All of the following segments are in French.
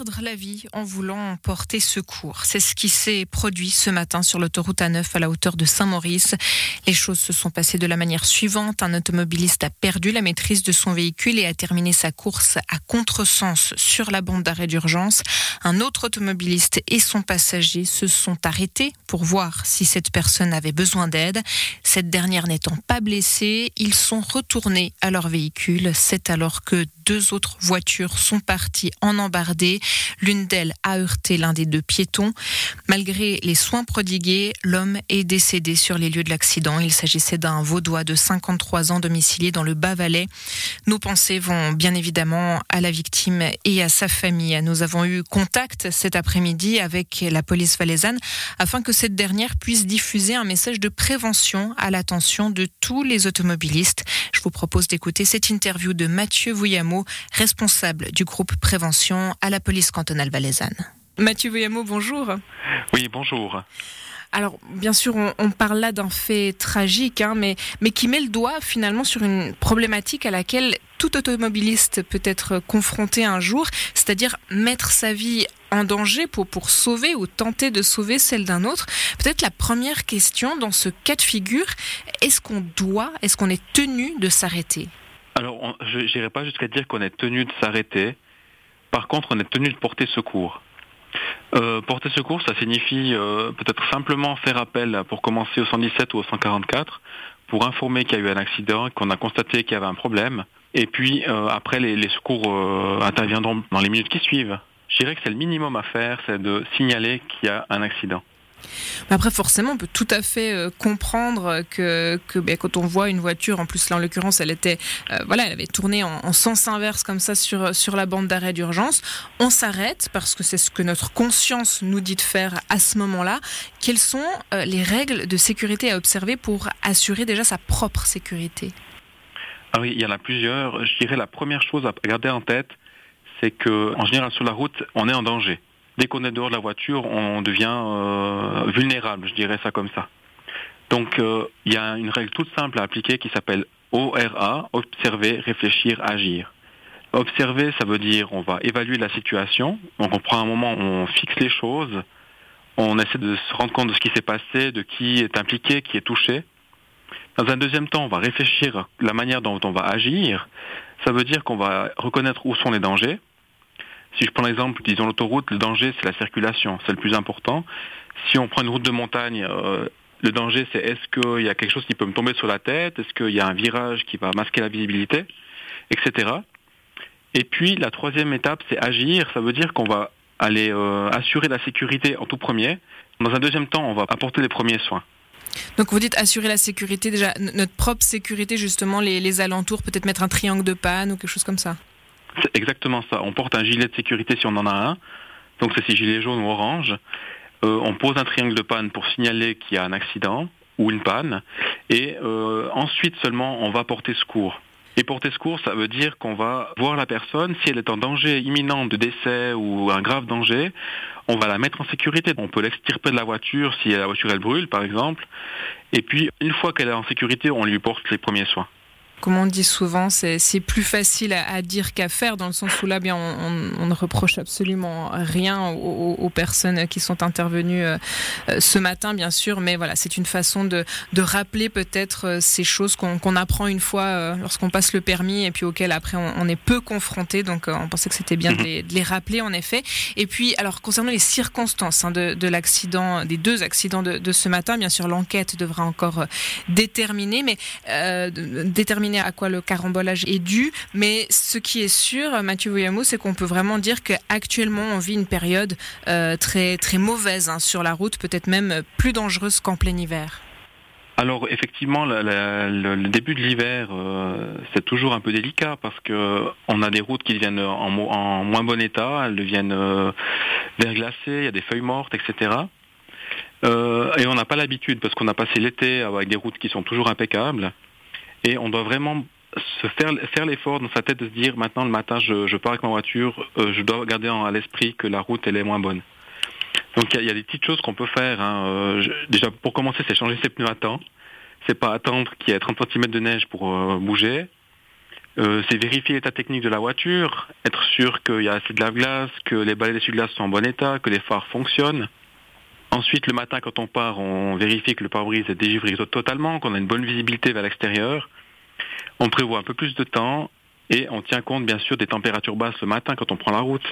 perdre la vie en voulant porter secours. C'est ce qui s'est produit ce matin sur l'autoroute A9 à la hauteur de Saint-Maurice. Les choses se sont passées de la manière suivante. Un automobiliste a perdu la maîtrise de son véhicule et a terminé sa course à contresens sur la bande d'arrêt d'urgence. Un autre automobiliste et son passager se sont arrêtés pour voir si cette personne avait besoin d'aide. Cette dernière n'étant pas blessée, ils sont retournés à leur véhicule. C'est alors que deux autres voitures sont parties en embardée. L'une d'elles a heurté l'un des deux piétons. Malgré les soins prodigués, l'homme est décédé sur les lieux de l'accident. Il s'agissait d'un vaudois de 53 ans domicilié dans le Bas-Valais. Nos pensées vont bien évidemment à la victime et à sa famille. Nous avons eu contact cet après-midi avec la police valaisanne afin que cette dernière puisse diffuser un message de prévention à l'attention de tous les automobilistes. Je vous propose d'écouter cette interview de Mathieu Vouillamot, responsable du groupe prévention à la police cantonale valaisanne. Mathieu Vouillamot, bonjour. Oui, bonjour. Alors, bien sûr, on, parle là d'un fait tragique, hein, mais, mais qui met le doigt finalement sur une problématique à laquelle tout automobiliste peut être confronté un jour, c'est-à-dire mettre sa vie en danger pour, pour sauver ou tenter de sauver celle d'un autre. Peut-être la première question dans ce cas de figure, est-ce qu'on doit, est-ce qu'on est tenu de s'arrêter? Alors, je n'irai pas jusqu'à dire qu'on est tenu de s'arrêter. Par contre, on est tenu de porter secours. Euh, porter secours, ça signifie euh, peut-être simplement faire appel pour commencer au 117 ou au 144 pour informer qu'il y a eu un accident, qu'on a constaté qu'il y avait un problème. Et puis euh, après, les, les secours interviendront dans les minutes qui suivent. Je dirais que c'est le minimum à faire, c'est de signaler qu'il y a un accident. Après, forcément, on peut tout à fait euh, comprendre que, ben, quand on voit une voiture, en plus là en l'occurrence, elle était, euh, voilà, elle avait tourné en, sens inverse comme ça sur sur la bande d'arrêt d'urgence. On s'arrête parce que c'est ce que notre conscience nous dit de faire à ce moment-là. Quelles sont euh, les règles de sécurité à observer pour assurer déjà sa propre sécurité? Ah oui, il y en a plusieurs. Je dirais la première chose à garder en tête, c'est que général sur la route, on est en danger dès qu'on est dehors de la voiture, on devient euh, vulnérable, je dirais ça comme ça. Donc euh, il y a une règle toute simple à appliquer qui s'appelle ORA, observer, réfléchir, agir. Observer, ça veut dire on va évaluer la situation, donc on prend un moment, on fixe les choses, on essaie de se rendre compte de ce qui s'est passé, de qui est impliqué, qui est touché. Dans un deuxième temps, on va réfléchir la manière dont on va agir. Ça veut dire qu'on va reconnaître où sont les dangers, si je prends l'exemple, disons l'autoroute, le danger c'est la circulation, c'est le plus important. Si on prend une route de montagne, euh, le danger c'est est-ce qu'il y a quelque chose qui peut me tomber sur la tête, est-ce qu'il y a un virage qui va masquer la visibilité, etc. Et puis la troisième étape c'est agir, ça veut dire qu'on va aller euh, assurer la sécurité en tout premier. Dans un deuxième temps, on va apporter les premiers soins. Donc vous dites assurer la sécurité, déjà notre propre sécurité, justement les, les alentours, peut-être mettre un triangle de panne ou quelque chose comme ça c'est exactement ça. On porte un gilet de sécurité si on en a un. Donc c'est ces gilets jaunes ou orange. Euh, on pose un triangle de panne pour signaler qu'il y a un accident ou une panne. Et euh, ensuite seulement on va porter secours. Et porter secours, ça veut dire qu'on va voir la personne, si elle est en danger imminent de décès ou un grave danger, on va la mettre en sécurité. On peut l'extirper de la voiture si la voiture elle brûle par exemple. Et puis une fois qu'elle est en sécurité, on lui porte les premiers soins comme on dit souvent, c'est plus facile à, dire qu'à faire, dans le sens où là, bien, on, ne reproche absolument rien aux, personnes qui sont intervenues euh, ce matin, bien sûr, mais voilà, c'est une façon de, rappeler peut-être euh, ces choses qu'on apprend une fois euh, lorsqu'on passe le permis et puis auxquelles après on, est peu confronté. Donc, on pensait que c'était bien de les, rappeler, en effet. Et puis, alors, concernant les circonstances hein, de, l'accident, des deux accidents de, ce matin, bien sûr, l'enquête devra encore déterminer, mais déterminer à quoi le carambolage est dû, mais ce qui est sûr, Mathieu Voyamo, c'est qu'on peut vraiment dire qu'actuellement on vit une période euh, très très mauvaise hein, sur la route, peut-être même plus dangereuse qu'en plein hiver. Alors effectivement, le début de l'hiver, euh, c'est toujours un peu délicat parce que on a des routes qui deviennent en, moins bon état, elles deviennent euh, verglacées, il y a des feuilles mortes, etc. et on n'a pas l'habitude parce qu'on a passé l'été avec des routes qui sont toujours impeccables. Et on doit vraiment se faire, faire l'effort dans sa tête de se dire maintenant le matin je, je pars avec ma voiture, euh, je dois garder à l'esprit que la route elle est moins bonne. Donc il y, a des petites choses qu'on peut faire. Hein. Euh, déjà pour commencer c'est changer ses pneus à temps. C'est pas attendre qu'il y ait 30 cm de neige pour euh, bouger. Euh, c'est vérifier l'état technique de la voiture, être sûr qu'il y a assez de lave-glace, que les balais d'essuie-glace sont en bon état, que les phares fonctionnent. Ensuite, le matin, quand on part, on vérifie que le pare-brise est dégivré totalement, qu'on a une bonne visibilité vers l'extérieur. On prévoit un peu plus de temps et on tient compte bien sûr des températures basses le matin quand on prend la route.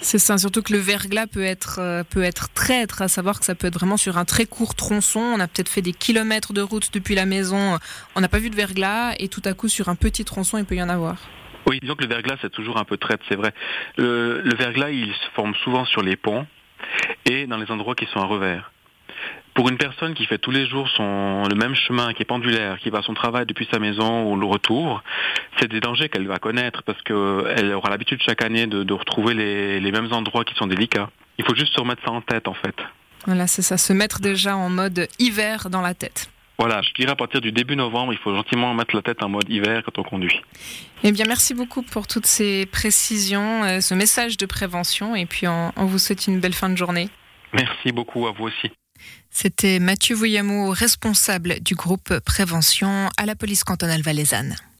C'est ça, surtout que le verglas peut être, euh, peut être traître, à savoir que ça peut être vraiment sur un très court tronçon. On a peut-être fait des kilomètres de route depuis la maison, on n'a pas vu de verglas et tout à coup sur un petit tronçon il peut y en avoir. Oui, disons que le verglas c'est toujours un peu traître, c'est vrai. Le, le verglas il se forme souvent sur les ponts et dans les endroits qui sont à revers. Pour une personne qui fait tous les jours son, le même chemin, qui est pendulaire, qui va à son travail depuis sa maison ou le retour, c'est des dangers qu'elle va connaître parce qu'elle aura l'habitude chaque année de, de retrouver les, les, mêmes endroits qui sont délicats. Il faut juste se remettre ça en tête en fait. Voilà, c'est ça, se mettre déjà en mode hiver dans la tête. Voilà, je dirais à partir du début novembre, il faut gentiment mettre la tête en mode hiver quand on conduit. Eh bien, merci beaucoup pour toutes ces précisions, euh, ce message de prévention, et puis on, on vous souhaite une belle fin de journée. Merci beaucoup à vous aussi. C'était Mathieu Voyamou, responsable du groupe prévention à la police cantonale valaisanne.